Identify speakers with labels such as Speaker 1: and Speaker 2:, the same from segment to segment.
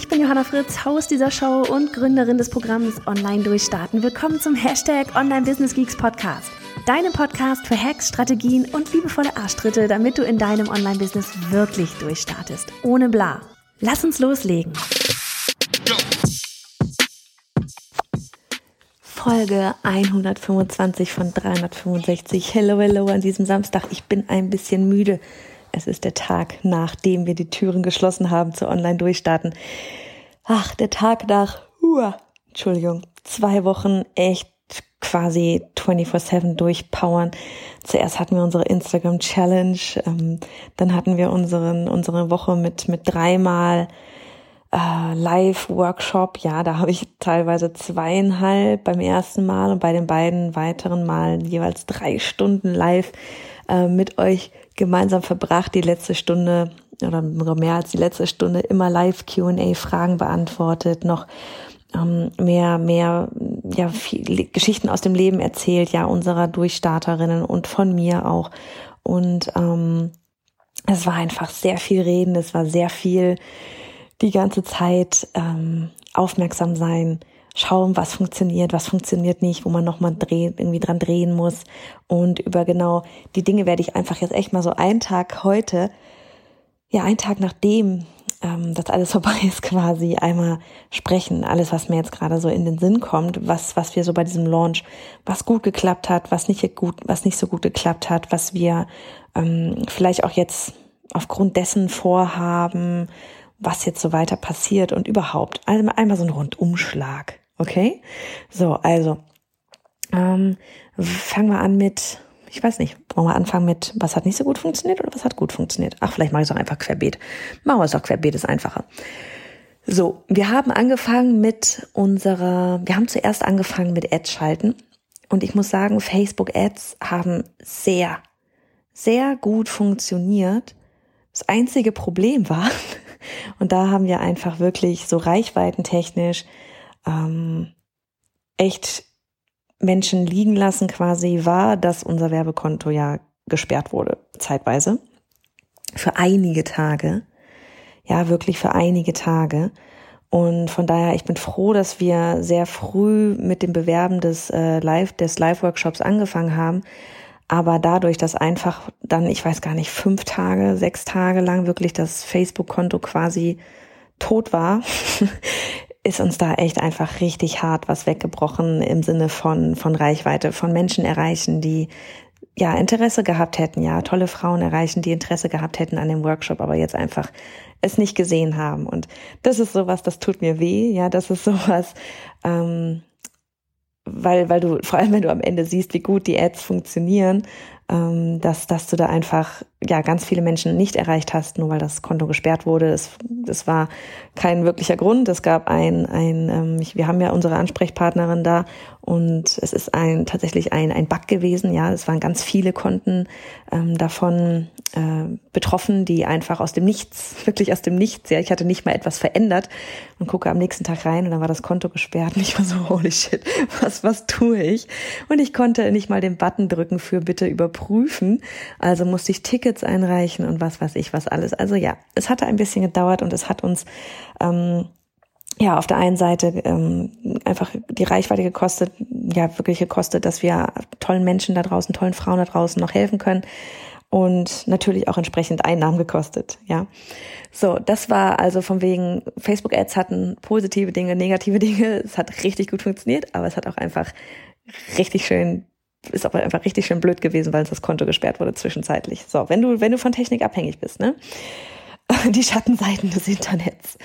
Speaker 1: Ich bin Johanna Fritz, Haus dieser Show und Gründerin des Programms Online Durchstarten. Willkommen zum Hashtag Online Business Geeks Podcast. Deinem Podcast für Hacks, Strategien und liebevolle Arschtritte, damit du in deinem Online-Business wirklich durchstartest. Ohne bla. Lass uns loslegen. Folge 125 von 365. Hello, hello an diesem Samstag. Ich bin ein bisschen müde. Es ist der Tag, nachdem wir die Türen geschlossen haben zu Online-Durchstarten. Ach, der Tag nach, uh, Entschuldigung, zwei Wochen echt quasi 24-7 durchpowern. Zuerst hatten wir unsere Instagram Challenge, ähm, dann hatten wir unseren, unsere Woche mit, mit dreimal äh, Live-Workshop. Ja, da habe ich teilweise zweieinhalb beim ersten Mal und bei den beiden weiteren Malen jeweils drei Stunden live äh, mit euch gemeinsam verbracht, die letzte Stunde oder mehr als die letzte Stunde immer live Q&A Fragen beantwortet, noch ähm, mehr, mehr, ja, viel, Geschichten aus dem Leben erzählt, ja, unserer Durchstarterinnen und von mir auch. Und ähm, es war einfach sehr viel Reden, es war sehr viel die ganze Zeit ähm, aufmerksam sein, schauen, was funktioniert, was funktioniert nicht, wo man nochmal drehen, irgendwie dran drehen muss. Und über genau die Dinge werde ich einfach jetzt echt mal so einen Tag heute, ja, einen Tag nachdem ähm, das alles vorbei ist, quasi einmal sprechen. Alles, was mir jetzt gerade so in den Sinn kommt, was, was wir so bei diesem Launch, was gut geklappt hat, was nicht gut, was nicht so gut geklappt hat, was wir ähm, vielleicht auch jetzt aufgrund dessen vorhaben, was jetzt so weiter passiert und überhaupt einmal, einmal so ein Rundumschlag. Okay? So, also ähm, fangen wir an mit, ich weiß nicht, wollen wir anfangen mit, was hat nicht so gut funktioniert oder was hat gut funktioniert? Ach, vielleicht mache ich es auch einfach querbeet. Machen wir es doch querbeet, ist einfacher. So, wir haben angefangen mit unserer, wir haben zuerst angefangen mit Ads schalten. Und ich muss sagen, Facebook Ads haben sehr, sehr gut funktioniert. Das einzige Problem war, und da haben wir einfach wirklich so reichweitentechnisch ähm, echt Menschen liegen lassen quasi, war, dass unser Werbekonto ja gesperrt wurde, zeitweise. Für einige Tage. Ja, wirklich für einige Tage. Und von daher, ich bin froh, dass wir sehr früh mit dem Bewerben des äh, Live, des Live-Workshops angefangen haben. Aber dadurch, dass einfach dann, ich weiß gar nicht, fünf Tage, sechs Tage lang wirklich das Facebook-Konto quasi tot war, ist uns da echt einfach richtig hart was weggebrochen im Sinne von, von Reichweite, von Menschen erreichen, die ja Interesse gehabt hätten, ja, tolle Frauen erreichen, die Interesse gehabt hätten an dem Workshop, aber jetzt einfach es nicht gesehen haben. Und das ist sowas, das tut mir weh, ja, das ist sowas, ähm, weil, weil du, vor allem wenn du am Ende siehst, wie gut die Ads funktionieren, dass, dass du da einfach ja ganz viele Menschen nicht erreicht hast, nur weil das Konto gesperrt wurde. Es, es war kein wirklicher Grund. Es gab ein, ein ähm, ich, wir haben ja unsere Ansprechpartnerin da und es ist ein tatsächlich ein, ein Bug gewesen. Ja, es waren ganz viele Konten ähm, davon äh, betroffen, die einfach aus dem Nichts, wirklich aus dem Nichts, ja, ich hatte nicht mal etwas verändert und gucke am nächsten Tag rein und dann war das Konto gesperrt und ich war so, holy shit, was, was tue ich? Und ich konnte nicht mal den Button drücken für bitte überprüfen. Also musste ich Tickets einreichen und was weiß ich was alles. Also ja, es hatte ein bisschen gedauert und es hat uns ähm, ja, auf der einen Seite ähm, einfach die Reichweite gekostet, ja, wirklich gekostet, dass wir tollen Menschen da draußen, tollen Frauen da draußen noch helfen können und natürlich auch entsprechend Einnahmen gekostet, ja. So, das war also von wegen Facebook Ads hatten positive Dinge, negative Dinge. Es hat richtig gut funktioniert, aber es hat auch einfach richtig schön ist aber einfach richtig schön blöd gewesen, weil das Konto gesperrt wurde zwischenzeitlich. So, wenn du wenn du von Technik abhängig bist, ne? Die Schattenseiten des Internets.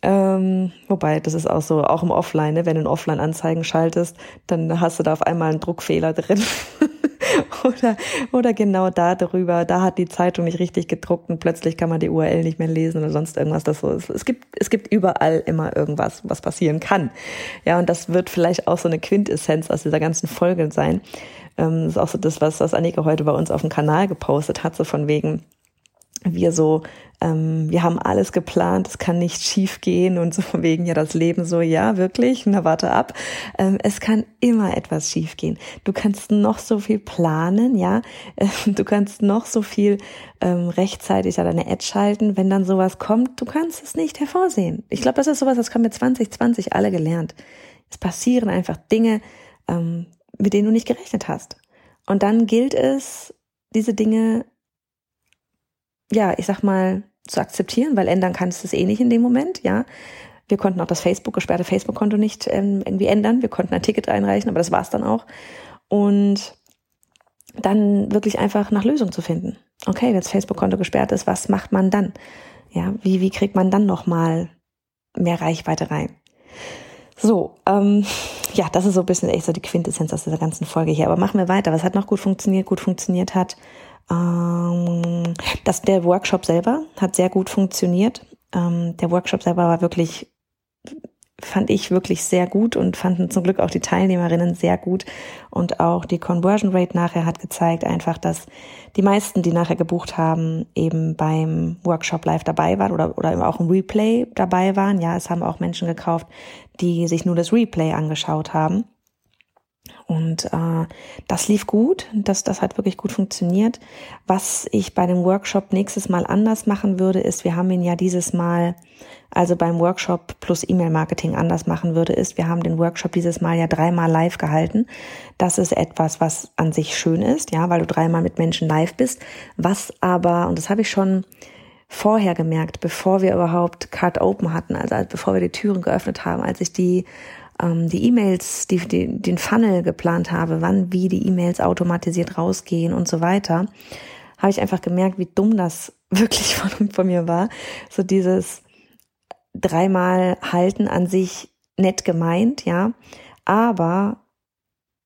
Speaker 1: Ähm, wobei, das ist auch so, auch im Offline, ne? wenn du in Offline-Anzeigen schaltest, dann hast du da auf einmal einen Druckfehler drin. oder, oder genau da darüber, da hat die Zeitung nicht richtig gedruckt und plötzlich kann man die URL nicht mehr lesen oder sonst irgendwas. Das so ist. Es gibt, es gibt überall immer irgendwas, was passieren kann. Ja, und das wird vielleicht auch so eine Quintessenz aus dieser ganzen Folge sein. Ähm, das ist auch so das, was, was Annika heute bei uns auf dem Kanal gepostet hat, so von wegen, wir so, ähm, wir haben alles geplant, es kann nicht schief gehen und so wegen ja das Leben so, ja, wirklich, na warte ab. Ähm, es kann immer etwas schief gehen. Du kannst noch so viel planen, ja, ähm, du kannst noch so viel ähm, rechtzeitig an deine Ad schalten, wenn dann sowas kommt, du kannst es nicht hervorsehen. Ich glaube, das ist sowas, das haben wir 2020 alle gelernt. Es passieren einfach Dinge, ähm, mit denen du nicht gerechnet hast. Und dann gilt es, diese Dinge ja, ich sag mal, zu akzeptieren, weil ändern kannst du es eh nicht in dem Moment, ja. Wir konnten auch das Facebook, gesperrte Facebook-Konto nicht ähm, irgendwie ändern. Wir konnten ein Ticket einreichen, aber das war's dann auch. Und dann wirklich einfach nach Lösung zu finden. Okay, wenn das Facebook-Konto gesperrt ist, was macht man dann? Ja, wie, wie kriegt man dann nochmal mehr Reichweite rein? So, ähm, ja, das ist so ein bisschen echt so die Quintessenz aus dieser ganzen Folge hier. Aber machen wir weiter. Was hat noch gut funktioniert? Gut funktioniert hat ähm, das, der Workshop selber hat sehr gut funktioniert. Ähm, der Workshop selber war wirklich, fand ich wirklich sehr gut und fanden zum Glück auch die Teilnehmerinnen sehr gut. Und auch die Conversion Rate nachher hat gezeigt einfach, dass die meisten, die nachher gebucht haben, eben beim Workshop live dabei waren oder, oder auch im Replay dabei waren. Ja, es haben auch Menschen gekauft, die sich nur das Replay angeschaut haben. Und äh, das lief gut, das, das hat wirklich gut funktioniert. Was ich bei dem Workshop nächstes Mal anders machen würde, ist, wir haben ihn ja dieses Mal, also beim Workshop plus E-Mail-Marketing anders machen würde, ist, wir haben den Workshop dieses Mal ja dreimal live gehalten. Das ist etwas, was an sich schön ist, ja, weil du dreimal mit Menschen live bist. Was aber, und das habe ich schon vorher gemerkt, bevor wir überhaupt Card Open hatten, also bevor wir die Türen geöffnet haben, als ich die ähm, die E-Mails, die, die, den Funnel geplant habe, wann wie die E-Mails automatisiert rausgehen und so weiter, habe ich einfach gemerkt, wie dumm das wirklich von, von mir war. So dieses dreimal halten an sich nett gemeint, ja, aber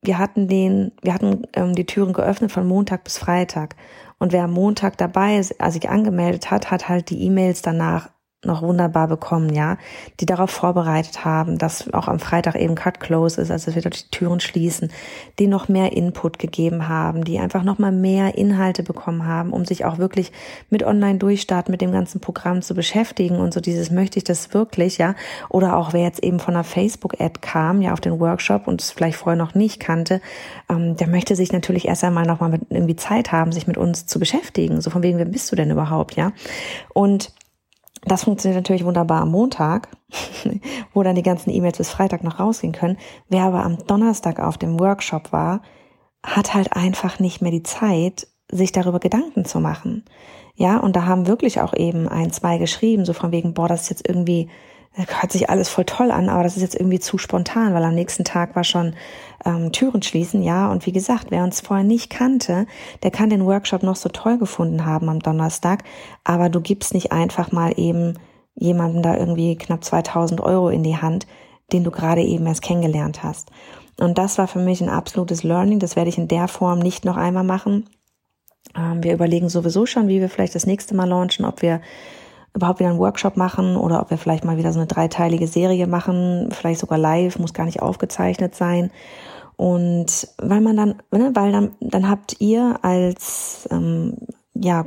Speaker 1: wir hatten den, wir hatten ähm, die Türen geöffnet von Montag bis Freitag. Und wer am Montag dabei ist, also sich angemeldet hat, hat halt die E-Mails danach noch wunderbar bekommen, ja, die darauf vorbereitet haben, dass auch am Freitag eben Cut Close ist, also wir dort die Türen schließen, die noch mehr Input gegeben haben, die einfach noch mal mehr Inhalte bekommen haben, um sich auch wirklich mit Online-Durchstart, mit dem ganzen Programm zu beschäftigen und so dieses möchte ich das wirklich, ja, oder auch wer jetzt eben von einer Facebook-Ad kam, ja, auf den Workshop und es vielleicht vorher noch nicht kannte, ähm, der möchte sich natürlich erst einmal noch mal mit irgendwie Zeit haben, sich mit uns zu beschäftigen, so von wegen, wer bist du denn überhaupt, ja, und das funktioniert natürlich wunderbar am Montag, wo dann die ganzen E-Mails bis Freitag noch rausgehen können. Wer aber am Donnerstag auf dem Workshop war, hat halt einfach nicht mehr die Zeit, sich darüber Gedanken zu machen. Ja, und da haben wirklich auch eben ein, zwei geschrieben, so von wegen, boah, das ist jetzt irgendwie hört sich alles voll toll an, aber das ist jetzt irgendwie zu spontan, weil am nächsten Tag war schon ähm, Türen schließen, ja. Und wie gesagt, wer uns vorher nicht kannte, der kann den Workshop noch so toll gefunden haben am Donnerstag, aber du gibst nicht einfach mal eben jemanden da irgendwie knapp 2000 Euro in die Hand, den du gerade eben erst kennengelernt hast. Und das war für mich ein absolutes Learning. Das werde ich in der Form nicht noch einmal machen. Ähm, wir überlegen sowieso schon, wie wir vielleicht das nächste Mal launchen, ob wir überhaupt wieder einen Workshop machen oder ob wir vielleicht mal wieder so eine dreiteilige Serie machen, vielleicht sogar live, muss gar nicht aufgezeichnet sein. Und weil man dann, ne, weil dann, dann habt ihr als, ähm, ja,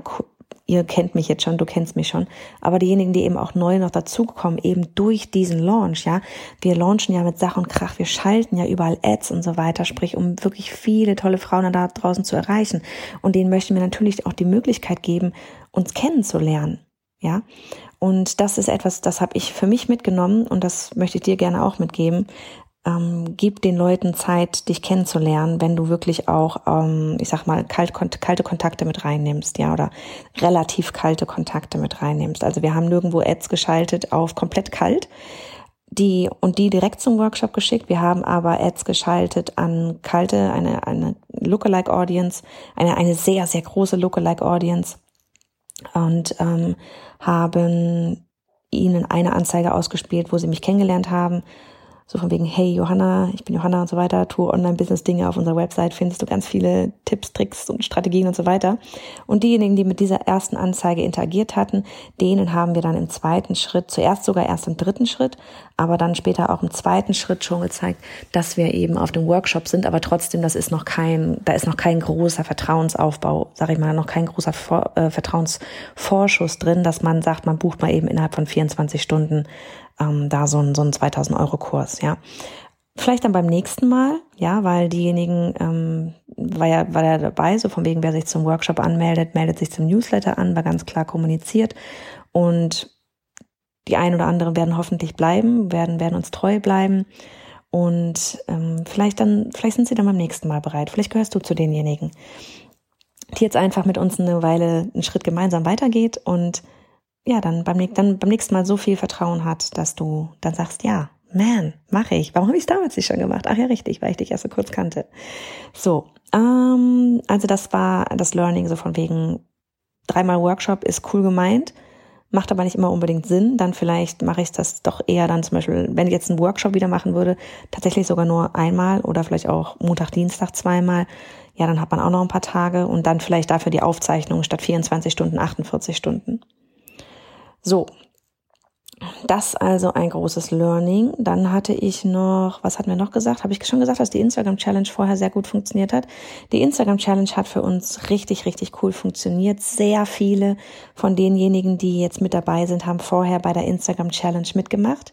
Speaker 1: ihr kennt mich jetzt schon, du kennst mich schon, aber diejenigen, die eben auch neu noch dazukommen, eben durch diesen Launch, ja, wir launchen ja mit Sach und Krach, wir schalten ja überall Ads und so weiter, sprich, um wirklich viele tolle Frauen da draußen zu erreichen. Und denen möchten wir natürlich auch die Möglichkeit geben, uns kennenzulernen. Ja, und das ist etwas, das habe ich für mich mitgenommen und das möchte ich dir gerne auch mitgeben. Ähm, gib den Leuten Zeit, dich kennenzulernen, wenn du wirklich auch, ähm, ich sag mal, kalt, kalte Kontakte mit reinnimmst, ja, oder relativ kalte Kontakte mit reinnimmst. Also wir haben nirgendwo Ads geschaltet auf komplett kalt, die und die direkt zum Workshop geschickt. Wir haben aber Ads geschaltet an kalte, eine, eine Lookalike Audience, eine, eine sehr, sehr große Lookalike Audience und ähm, haben ihnen eine Anzeige ausgespielt, wo sie mich kennengelernt haben, so von wegen, hey Johanna, ich bin Johanna und so weiter, tue Online-Business-Dinge auf unserer Website, findest du ganz viele Tipps, Tricks und Strategien und so weiter. Und diejenigen, die mit dieser ersten Anzeige interagiert hatten, denen haben wir dann im zweiten Schritt, zuerst sogar erst im dritten Schritt, aber dann später auch im zweiten Schritt schon gezeigt, dass wir eben auf dem Workshop sind, aber trotzdem, das ist noch kein, da ist noch kein großer Vertrauensaufbau, sage ich mal, noch kein großer Vor äh, Vertrauensvorschuss drin, dass man sagt, man bucht mal eben innerhalb von 24 Stunden ähm, da so ein, so ein 2000 Euro Kurs, ja. Vielleicht dann beim nächsten Mal, ja, weil diejenigen, ähm, war ja, war ja dabei, so von wegen, wer sich zum Workshop anmeldet, meldet sich zum Newsletter an, war ganz klar kommuniziert und die ein oder anderen werden hoffentlich bleiben, werden, werden uns treu bleiben und ähm, vielleicht dann, vielleicht sind sie dann beim nächsten Mal bereit. Vielleicht gehörst du zu denjenigen, die jetzt einfach mit uns eine Weile einen Schritt gemeinsam weitergeht und ja, dann beim, dann beim nächsten Mal so viel Vertrauen hat, dass du dann sagst, ja, man, mache ich. Warum habe ich es damals nicht schon gemacht? Ach ja, richtig, weil ich dich erst so kurz kannte. So, ähm, also das war das Learning so von wegen dreimal Workshop ist cool gemeint, macht aber nicht immer unbedingt Sinn. Dann vielleicht mache ich das doch eher dann zum Beispiel, wenn ich jetzt einen Workshop wieder machen würde, tatsächlich sogar nur einmal oder vielleicht auch Montag, Dienstag zweimal. Ja, dann hat man auch noch ein paar Tage und dann vielleicht dafür die Aufzeichnung statt 24 Stunden, 48 Stunden. So, das also ein großes Learning. Dann hatte ich noch, was hatten wir noch gesagt? Habe ich schon gesagt, dass die Instagram Challenge vorher sehr gut funktioniert hat. Die Instagram Challenge hat für uns richtig, richtig cool funktioniert. Sehr viele von denjenigen, die jetzt mit dabei sind, haben vorher bei der Instagram Challenge mitgemacht.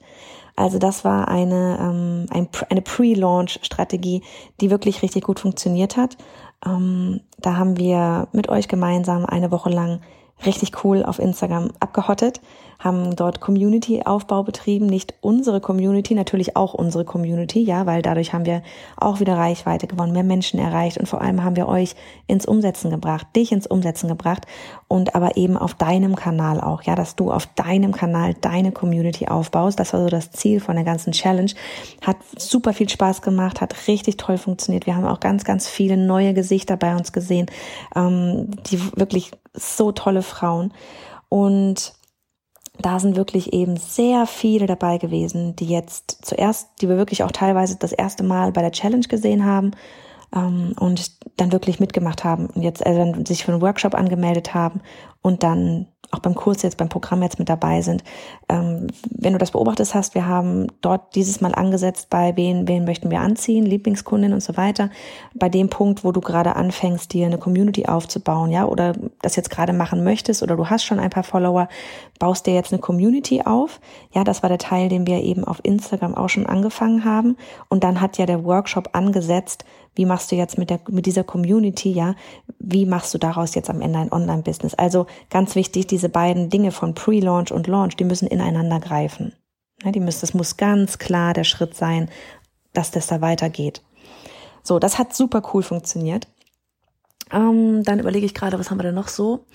Speaker 1: Also das war eine, ähm, ein, eine Pre-Launch-Strategie, die wirklich richtig gut funktioniert hat. Ähm, da haben wir mit euch gemeinsam eine Woche lang richtig cool auf Instagram abgehottet, haben dort Community-Aufbau betrieben, nicht unsere Community, natürlich auch unsere Community, ja, weil dadurch haben wir auch wieder Reichweite gewonnen, mehr Menschen erreicht und vor allem haben wir euch ins Umsetzen gebracht, dich ins Umsetzen gebracht und aber eben auf deinem Kanal auch, ja, dass du auf deinem Kanal deine Community aufbaust. Das war so das Ziel von der ganzen Challenge. Hat super viel Spaß gemacht, hat richtig toll funktioniert. Wir haben auch ganz, ganz viele neue Gesichter bei uns gesehen, ähm, die wirklich so tolle Frauen. Und da sind wirklich eben sehr viele dabei gewesen, die jetzt zuerst, die wir wirklich auch teilweise das erste Mal bei der Challenge gesehen haben ähm, und dann wirklich mitgemacht haben und jetzt äh, sich für einen Workshop angemeldet haben und dann auch beim Kurs jetzt, beim Programm jetzt mit dabei sind. Ähm, wenn du das beobachtet hast, wir haben dort dieses Mal angesetzt bei wen, wen möchten wir anziehen, Lieblingskundin und so weiter. Bei dem Punkt, wo du gerade anfängst, dir eine Community aufzubauen, ja, oder das jetzt gerade machen möchtest oder du hast schon ein paar Follower, baust dir jetzt eine Community auf. Ja, das war der Teil, den wir eben auf Instagram auch schon angefangen haben. Und dann hat ja der Workshop angesetzt, wie machst du jetzt mit der, mit dieser Community, ja? Wie machst du daraus jetzt am Ende ein Online-Business? Also ganz wichtig, diese beiden Dinge von Pre-Launch und Launch, die müssen ineinander greifen. Ja, die müssen, das muss ganz klar der Schritt sein, dass das da weitergeht. So, das hat super cool funktioniert. Ähm, dann überlege ich gerade, was haben wir denn noch so?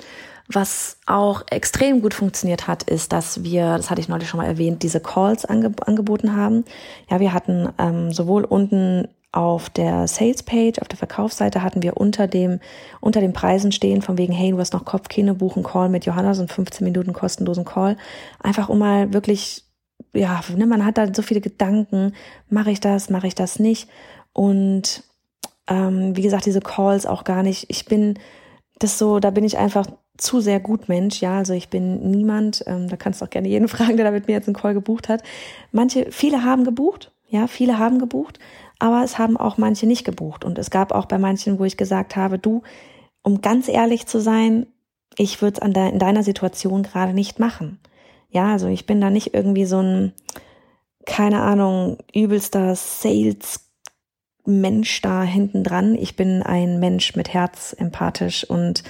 Speaker 1: Was auch extrem gut funktioniert hat, ist, dass wir, das hatte ich neulich schon mal erwähnt, diese Calls ange angeboten haben. Ja, wir hatten ähm, sowohl unten auf der Sales Page, auf der Verkaufsseite hatten wir unter dem, unter den Preisen stehen, von wegen, hey, du hast noch Kopfkino, buchen Call mit Johanna, so einen 15 Minuten kostenlosen Call. Einfach um mal wirklich, ja, ne, man hat da so viele Gedanken, mache ich das, mache ich das nicht? Und ähm, wie gesagt, diese Calls auch gar nicht. Ich bin das so, da bin ich einfach zu sehr gut Mensch, ja, also ich bin niemand, ähm, da kannst du auch gerne jeden fragen, der da mit mir jetzt einen Call gebucht hat. Manche, viele haben gebucht, ja, viele haben gebucht, aber es haben auch manche nicht gebucht. Und es gab auch bei manchen, wo ich gesagt habe, du, um ganz ehrlich zu sein, ich würde es de in deiner Situation gerade nicht machen. Ja, also ich bin da nicht irgendwie so ein, keine Ahnung, übelster Sales Mensch da hinten dran. Ich bin ein Mensch mit Herz, empathisch und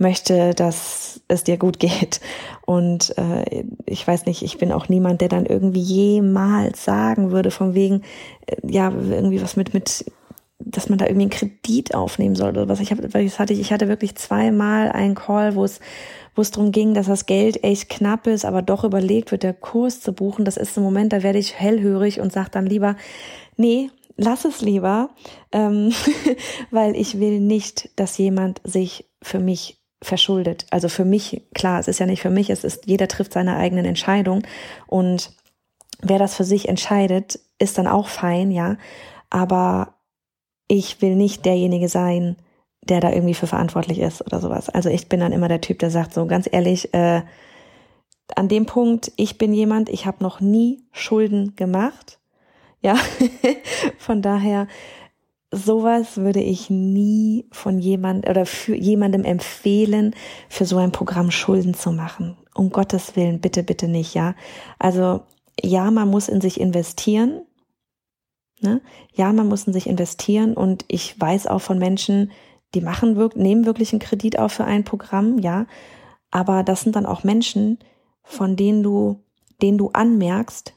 Speaker 1: möchte, dass es dir gut geht. Und äh, ich weiß nicht, ich bin auch niemand, der dann irgendwie jemals sagen würde, von wegen, äh, ja, irgendwie was mit, mit, dass man da irgendwie einen Kredit aufnehmen soll oder was. Ich habe, ich hatte, ich hatte wirklich zweimal einen Call, wo es wo es darum ging, dass das Geld echt knapp ist, aber doch überlegt wird, der Kurs zu buchen. Das ist ein Moment, da werde ich hellhörig und sage dann lieber, nee, lass es lieber, ähm, weil ich will nicht, dass jemand sich für mich verschuldet. Also für mich, klar, es ist ja nicht für mich, es ist, jeder trifft seine eigenen Entscheidungen und wer das für sich entscheidet, ist dann auch fein, ja. Aber ich will nicht derjenige sein, der da irgendwie für verantwortlich ist oder sowas. Also ich bin dann immer der Typ, der sagt so ganz ehrlich, äh, an dem Punkt, ich bin jemand, ich habe noch nie Schulden gemacht. Ja, von daher, sowas würde ich nie von jemand oder für jemandem empfehlen, für so ein Programm Schulden zu machen. Um Gottes Willen, bitte, bitte nicht, ja. Also, ja, man muss in sich investieren. Ne? Ja, man muss in sich investieren und ich weiß auch von Menschen, die machen wirklich, nehmen wirklich einen Kredit auf für ein Programm, ja. Aber das sind dann auch Menschen, von denen du, denen du anmerkst,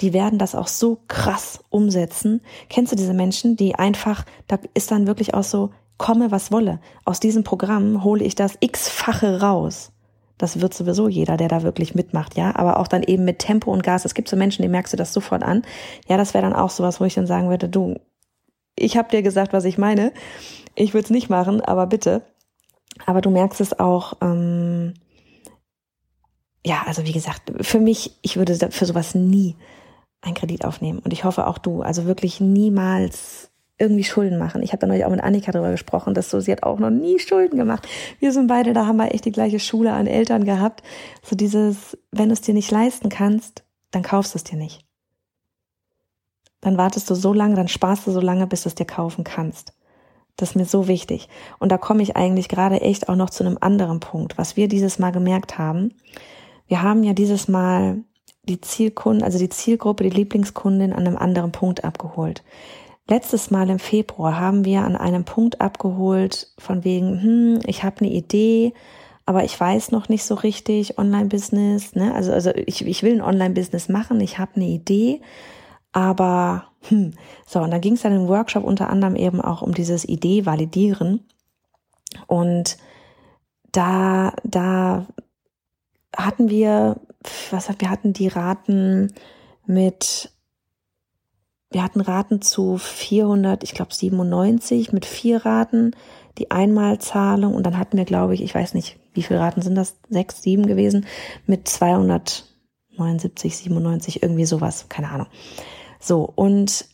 Speaker 1: die werden das auch so krass umsetzen. Kennst du diese Menschen, die einfach, da ist dann wirklich auch so, komme was wolle. Aus diesem Programm hole ich das x-fache raus. Das wird sowieso jeder, der da wirklich mitmacht, ja. Aber auch dann eben mit Tempo und Gas. Es gibt so Menschen, die merkst du das sofort an. Ja, das wäre dann auch sowas, wo ich dann sagen würde, du, ich habe dir gesagt, was ich meine. Ich würde es nicht machen, aber bitte. Aber du merkst es auch, ähm, ja, also wie gesagt, für mich, ich würde für sowas nie einen Kredit aufnehmen. Und ich hoffe auch du, also wirklich niemals irgendwie Schulden machen. Ich habe da neulich auch mit Annika darüber gesprochen, dass so, sie hat auch noch nie Schulden gemacht. Wir sind beide, da haben wir echt die gleiche Schule an Eltern gehabt. So dieses, wenn du es dir nicht leisten kannst, dann kaufst du es dir nicht. Dann wartest du so lange, dann sparst du so lange, bis du es dir kaufen kannst. Das ist mir so wichtig. Und da komme ich eigentlich gerade echt auch noch zu einem anderen Punkt, was wir dieses Mal gemerkt haben. Wir haben ja dieses Mal die Zielkunden, also die Zielgruppe, die Lieblingskundin an einem anderen Punkt abgeholt. Letztes Mal im Februar haben wir an einem Punkt abgeholt von wegen, hm, ich habe eine Idee, aber ich weiß noch nicht so richtig Online-Business. Ne? Also, also ich, ich will ein Online-Business machen, ich habe eine Idee, aber hm, so, und dann ging es dann im Workshop unter anderem eben auch um dieses Idee validieren. Und da, da hatten wir, was wir hatten die Raten mit, wir hatten Raten zu 400, ich glaube 97 mit vier Raten, die Einmalzahlung und dann hatten wir, glaube ich, ich weiß nicht, wie viele Raten sind das, sechs, sieben gewesen, mit 279, 97, irgendwie sowas, keine Ahnung. So, und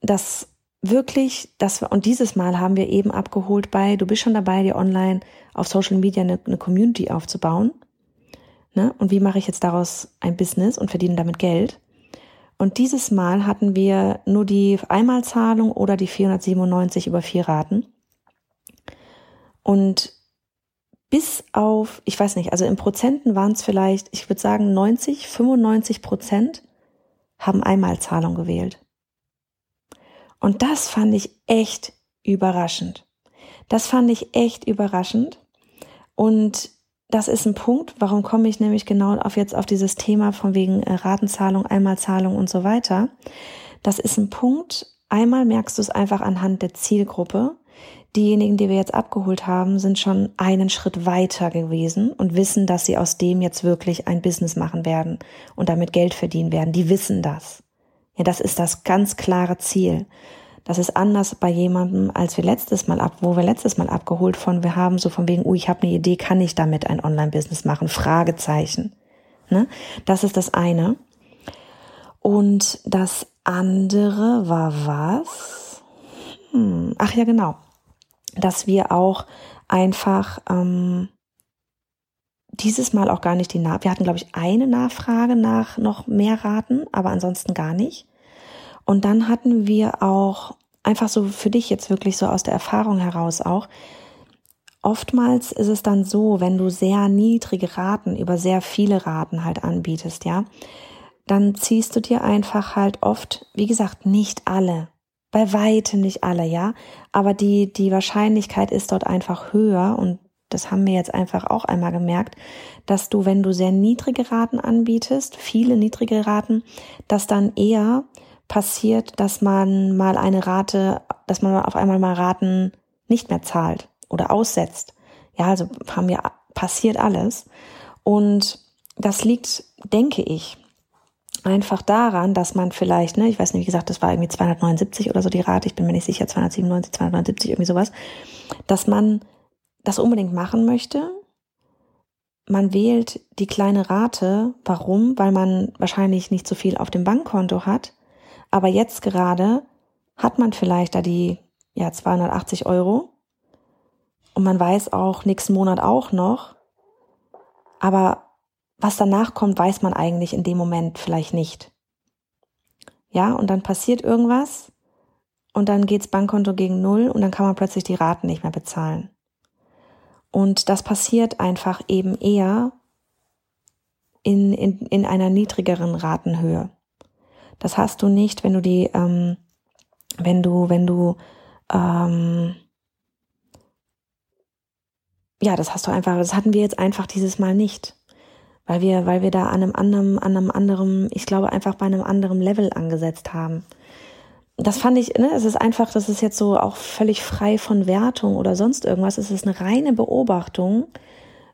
Speaker 1: das wirklich, das und dieses Mal haben wir eben abgeholt bei, du bist schon dabei, dir online auf Social Media eine, eine Community aufzubauen. Ne? Und wie mache ich jetzt daraus ein Business und verdiene damit Geld? Und dieses Mal hatten wir nur die Einmalzahlung oder die 497 über vier Raten. Und bis auf, ich weiß nicht, also in Prozenten waren es vielleicht, ich würde sagen 90, 95 Prozent haben Einmalzahlung gewählt. Und das fand ich echt überraschend. Das fand ich echt überraschend. Und das ist ein Punkt, warum komme ich nämlich genau auf jetzt auf dieses Thema von wegen äh, Ratenzahlung, Einmalzahlung und so weiter. Das ist ein Punkt. Einmal merkst du es einfach anhand der Zielgruppe. Diejenigen, die wir jetzt abgeholt haben, sind schon einen Schritt weiter gewesen und wissen, dass sie aus dem jetzt wirklich ein Business machen werden und damit Geld verdienen werden. Die wissen das. Ja, das ist das ganz klare Ziel. Das ist anders bei jemandem, als wir letztes Mal ab, wo wir letztes Mal abgeholt von, wir haben so von wegen, oh, ich habe eine Idee, kann ich damit ein Online-Business machen? Fragezeichen. Ne? Das ist das eine. Und das andere war was? Hm, ach ja, genau dass wir auch einfach ähm, dieses Mal auch gar nicht die Nach wir hatten glaube ich eine Nachfrage nach noch mehr Raten, aber ansonsten gar nicht. Und dann hatten wir auch einfach so für dich jetzt wirklich so aus der Erfahrung heraus auch oftmals ist es dann so, wenn du sehr niedrige Raten über sehr viele Raten halt anbietest, ja, dann ziehst du dir einfach halt oft, wie gesagt, nicht alle bei weitem nicht alle, ja. Aber die, die Wahrscheinlichkeit ist dort einfach höher und das haben wir jetzt einfach auch einmal gemerkt, dass du, wenn du sehr niedrige Raten anbietest, viele niedrige Raten, dass dann eher passiert, dass man mal eine Rate, dass man auf einmal mal Raten nicht mehr zahlt oder aussetzt. Ja, also haben wir, passiert alles. Und das liegt, denke ich, einfach daran, dass man vielleicht, ne, ich weiß nicht, wie gesagt, das war irgendwie 279 oder so die Rate, ich bin mir nicht sicher, 297, 279, irgendwie sowas, dass man das unbedingt machen möchte. Man wählt die kleine Rate. Warum? Weil man wahrscheinlich nicht so viel auf dem Bankkonto hat. Aber jetzt gerade hat man vielleicht da die ja 280 Euro und man weiß auch nächsten Monat auch noch, aber was danach kommt, weiß man eigentlich in dem Moment vielleicht nicht. Ja, und dann passiert irgendwas und dann geht's Bankkonto gegen Null und dann kann man plötzlich die Raten nicht mehr bezahlen. Und das passiert einfach eben eher in, in, in einer niedrigeren Ratenhöhe. Das hast du nicht, wenn du die, ähm, wenn du, wenn du, ähm, ja, das hast du einfach, das hatten wir jetzt einfach dieses Mal nicht. Weil wir, weil wir da an einem anderen, an einem anderen, ich glaube einfach bei einem anderen Level angesetzt haben. Das fand ich, ne, es ist einfach, das ist jetzt so auch völlig frei von Wertung oder sonst irgendwas. Es ist eine reine Beobachtung,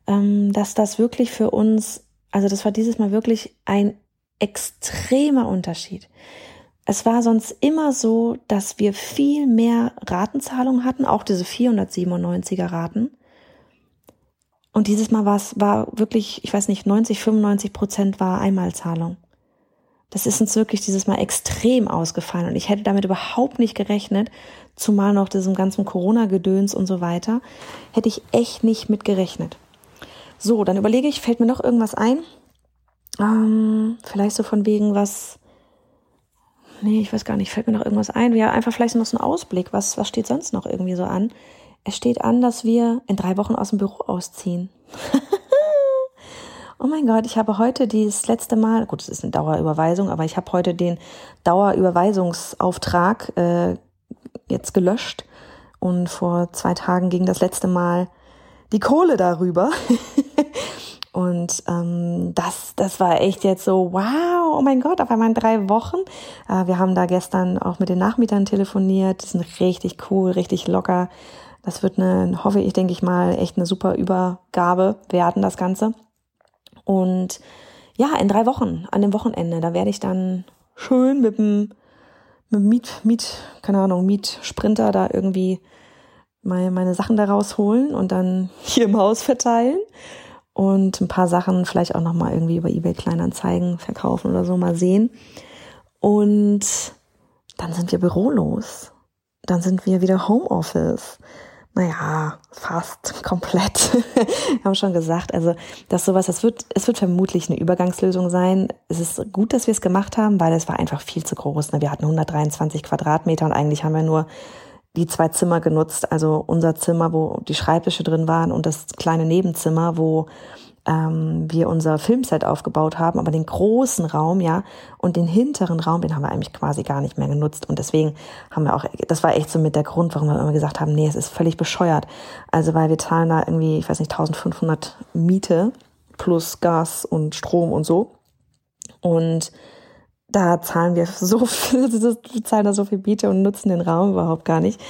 Speaker 1: ähm, dass das wirklich für uns, also das war dieses Mal wirklich ein extremer Unterschied. Es war sonst immer so, dass wir viel mehr Ratenzahlungen hatten, auch diese 497er Raten. Und dieses Mal war es, war wirklich, ich weiß nicht, 90, 95 Prozent war Einmalzahlung. Das ist uns wirklich dieses Mal extrem ausgefallen und ich hätte damit überhaupt nicht gerechnet, zumal noch diesem ganzen Corona-Gedöns und so weiter, hätte ich echt nicht mit gerechnet. So, dann überlege ich, fällt mir noch irgendwas ein? Ähm, vielleicht so von wegen was, nee, ich weiß gar nicht, fällt mir noch irgendwas ein? Ja, einfach vielleicht noch so ein Ausblick, was, was steht sonst noch irgendwie so an? Es steht an, dass wir in drei Wochen aus dem Büro ausziehen. oh mein Gott, ich habe heute das letzte Mal, gut, es ist eine Dauerüberweisung, aber ich habe heute den Dauerüberweisungsauftrag äh, jetzt gelöscht und vor zwei Tagen ging das letzte Mal die Kohle darüber. Und ähm, das, das war echt jetzt so, wow, oh mein Gott, auf einmal in drei Wochen. Äh, wir haben da gestern auch mit den Nachmietern telefoniert. Die sind richtig cool, richtig locker. Das wird eine, hoffe ich, denke ich mal, echt eine super Übergabe werden, das Ganze. Und ja, in drei Wochen, an dem Wochenende, da werde ich dann schön mit dem, mit dem Miet, Miet, keine Ahnung, Mietsprinter da irgendwie meine, meine Sachen da rausholen und dann hier im Haus verteilen und ein paar Sachen vielleicht auch nochmal irgendwie über eBay Kleinanzeigen verkaufen oder so mal sehen. Und dann sind wir bürolos. Dann sind wir wieder Homeoffice naja, fast komplett. Wir haben schon gesagt, also dass sowas, das wird, es wird vermutlich eine Übergangslösung sein. Es ist gut, dass wir es gemacht haben, weil es war einfach viel zu groß. Ne? Wir hatten 123 Quadratmeter und eigentlich haben wir nur die zwei Zimmer genutzt. Also unser Zimmer, wo die Schreibtische drin waren und das kleine Nebenzimmer, wo ähm, wir unser Filmset aufgebaut haben, aber den großen Raum, ja, und den hinteren Raum, den haben wir eigentlich quasi gar nicht mehr genutzt. Und deswegen haben wir auch, das war echt so mit der Grund, warum wir immer gesagt haben, nee, es ist völlig bescheuert. Also, weil wir zahlen da irgendwie, ich weiß nicht, 1500 Miete plus Gas und Strom und so. Und da zahlen wir so viel, wir zahlen da so viel Miete und nutzen den Raum überhaupt gar nicht.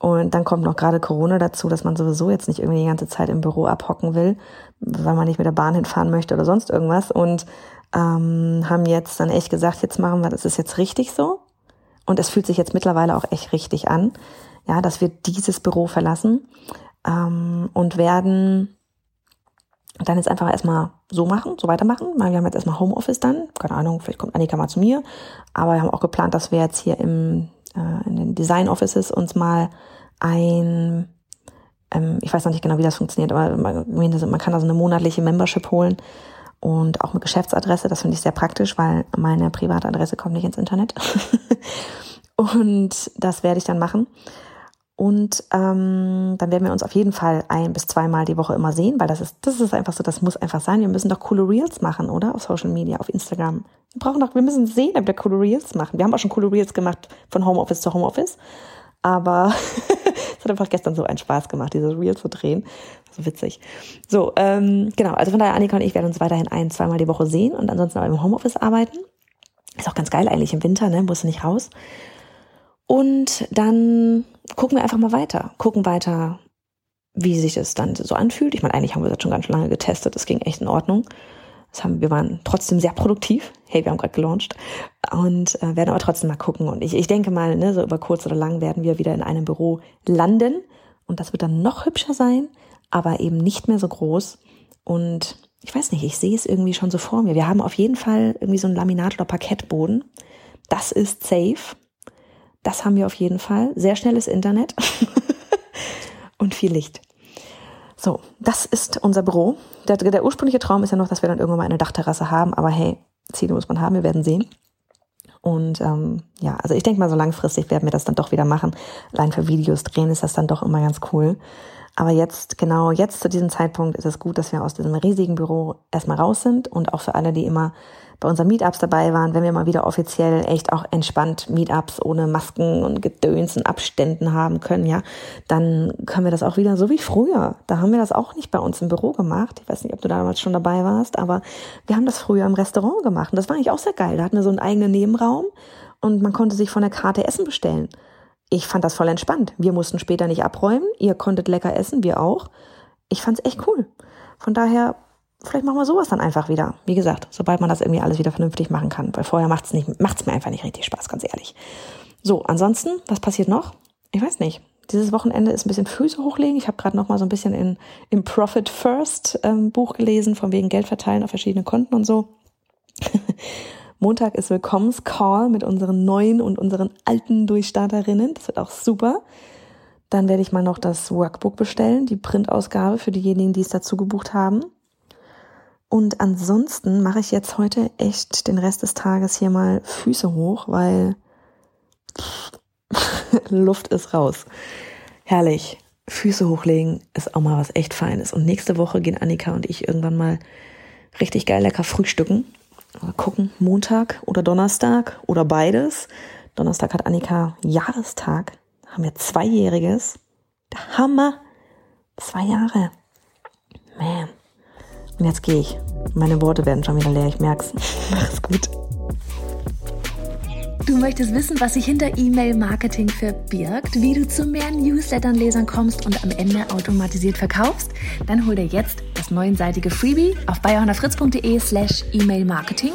Speaker 1: Und dann kommt noch gerade Corona dazu, dass man sowieso jetzt nicht irgendwie die ganze Zeit im Büro abhocken will, weil man nicht mit der Bahn hinfahren möchte oder sonst irgendwas. Und ähm, haben jetzt dann echt gesagt, jetzt machen wir, das ist jetzt richtig so. Und es fühlt sich jetzt mittlerweile auch echt richtig an, ja, dass wir dieses Büro verlassen ähm, und werden dann jetzt einfach erstmal so machen, so weitermachen, weil wir haben jetzt erstmal Homeoffice dann. Keine Ahnung, vielleicht kommt Annika mal zu mir. Aber wir haben auch geplant, dass wir jetzt hier im äh, in den Design Offices uns mal ein, ähm, ich weiß noch nicht genau, wie das funktioniert, aber man, man kann also eine monatliche Membership holen und auch mit Geschäftsadresse. Das finde ich sehr praktisch, weil meine private Adresse kommt nicht ins Internet. und das werde ich dann machen. Und ähm, dann werden wir uns auf jeden Fall ein bis zweimal die Woche immer sehen, weil das ist, das ist einfach so, das muss einfach sein. Wir müssen doch coole Reels machen, oder? Auf Social Media, auf Instagram. Wir brauchen doch, wir müssen sehen, ob wir coole Reels machen. Wir haben auch schon coole Reels gemacht von Homeoffice zu Homeoffice. Aber es hat einfach gestern so einen Spaß gemacht, diese Reels zu drehen. So witzig. So, ähm, genau. Also von daher, Annika und ich werden uns weiterhin ein, zweimal die Woche sehen und ansonsten aber im Homeoffice arbeiten. Ist auch ganz geil eigentlich im Winter, ne? Musst du nicht raus. Und dann gucken wir einfach mal weiter. Gucken weiter, wie sich das dann so anfühlt. Ich meine, eigentlich haben wir das schon ganz lange getestet. Das ging echt in Ordnung. Das haben, wir waren trotzdem sehr produktiv. Hey, wir haben gerade gelauncht. Und äh, werden aber trotzdem mal gucken. Und ich, ich denke mal, ne, so über kurz oder lang werden wir wieder in einem Büro landen. Und das wird dann noch hübscher sein, aber eben nicht mehr so groß. Und ich weiß nicht, ich sehe es irgendwie schon so vor mir. Wir haben auf jeden Fall irgendwie so einen Laminat- oder Parkettboden Das ist safe. Das haben wir auf jeden Fall. Sehr schnelles Internet und viel Licht. So, das ist unser Büro. Der, der, ursprüngliche Traum ist ja noch, dass wir dann irgendwann mal eine Dachterrasse haben, aber hey, Ziele muss man haben, wir werden sehen. Und ähm, ja, also ich denke mal, so langfristig werden wir das dann doch wieder machen. Allein für Videos drehen ist das dann doch immer ganz cool. Aber jetzt, genau jetzt zu diesem Zeitpunkt ist es gut, dass wir aus diesem riesigen Büro erstmal raus sind und auch für alle, die immer bei unseren Meetups dabei waren, wenn wir mal wieder offiziell echt auch entspannt Meetups ohne Masken und Gedöns und Abständen haben können, ja, dann können wir das auch wieder so wie früher. Da haben wir das auch nicht bei uns im Büro gemacht. Ich weiß nicht, ob du damals schon dabei warst, aber wir haben das früher im Restaurant gemacht und das war eigentlich auch sehr geil. Da hatten wir so einen eigenen Nebenraum und man konnte sich von der Karte Essen bestellen. Ich fand das voll entspannt. Wir mussten später nicht abräumen. Ihr konntet lecker essen, wir auch. Ich fand's echt cool. Von daher vielleicht machen wir sowas dann einfach wieder. Wie gesagt, sobald man das irgendwie alles wieder vernünftig machen kann. Weil vorher macht's nicht, macht's mir einfach nicht richtig Spaß, ganz ehrlich. So, ansonsten, was passiert noch? Ich weiß nicht. Dieses Wochenende ist ein bisschen Füße hochlegen. Ich habe gerade noch mal so ein bisschen in, im Profit First ähm, Buch gelesen, von wegen Geld verteilen auf verschiedene Konten und so. Montag ist Willkommenscall mit unseren neuen und unseren alten Durchstarterinnen. Das wird auch super. Dann werde ich mal noch das Workbook bestellen, die Printausgabe für diejenigen, die es dazu gebucht haben. Und ansonsten mache ich jetzt heute echt den Rest des Tages hier mal Füße hoch, weil Luft ist raus. Herrlich. Füße hochlegen ist auch mal was echt Feines. Und nächste Woche gehen Annika und ich irgendwann mal richtig geil lecker frühstücken. Mal gucken, Montag oder Donnerstag oder beides. Donnerstag hat Annika Jahrestag. Haben wir Zweijähriges. Hammer. Zwei Jahre. Man. Und jetzt gehe ich. Meine Worte werden schon wieder leer, ich merk's. Mach's gut.
Speaker 2: Du möchtest wissen, was sich hinter E-Mail-Marketing verbirgt, wie du zu mehr Newslettern-Lesern kommst und am Ende automatisiert verkaufst? Dann hol dir jetzt das neunseitige Freebie auf bayerhonnerfritz.de slash E-Mail-Marketing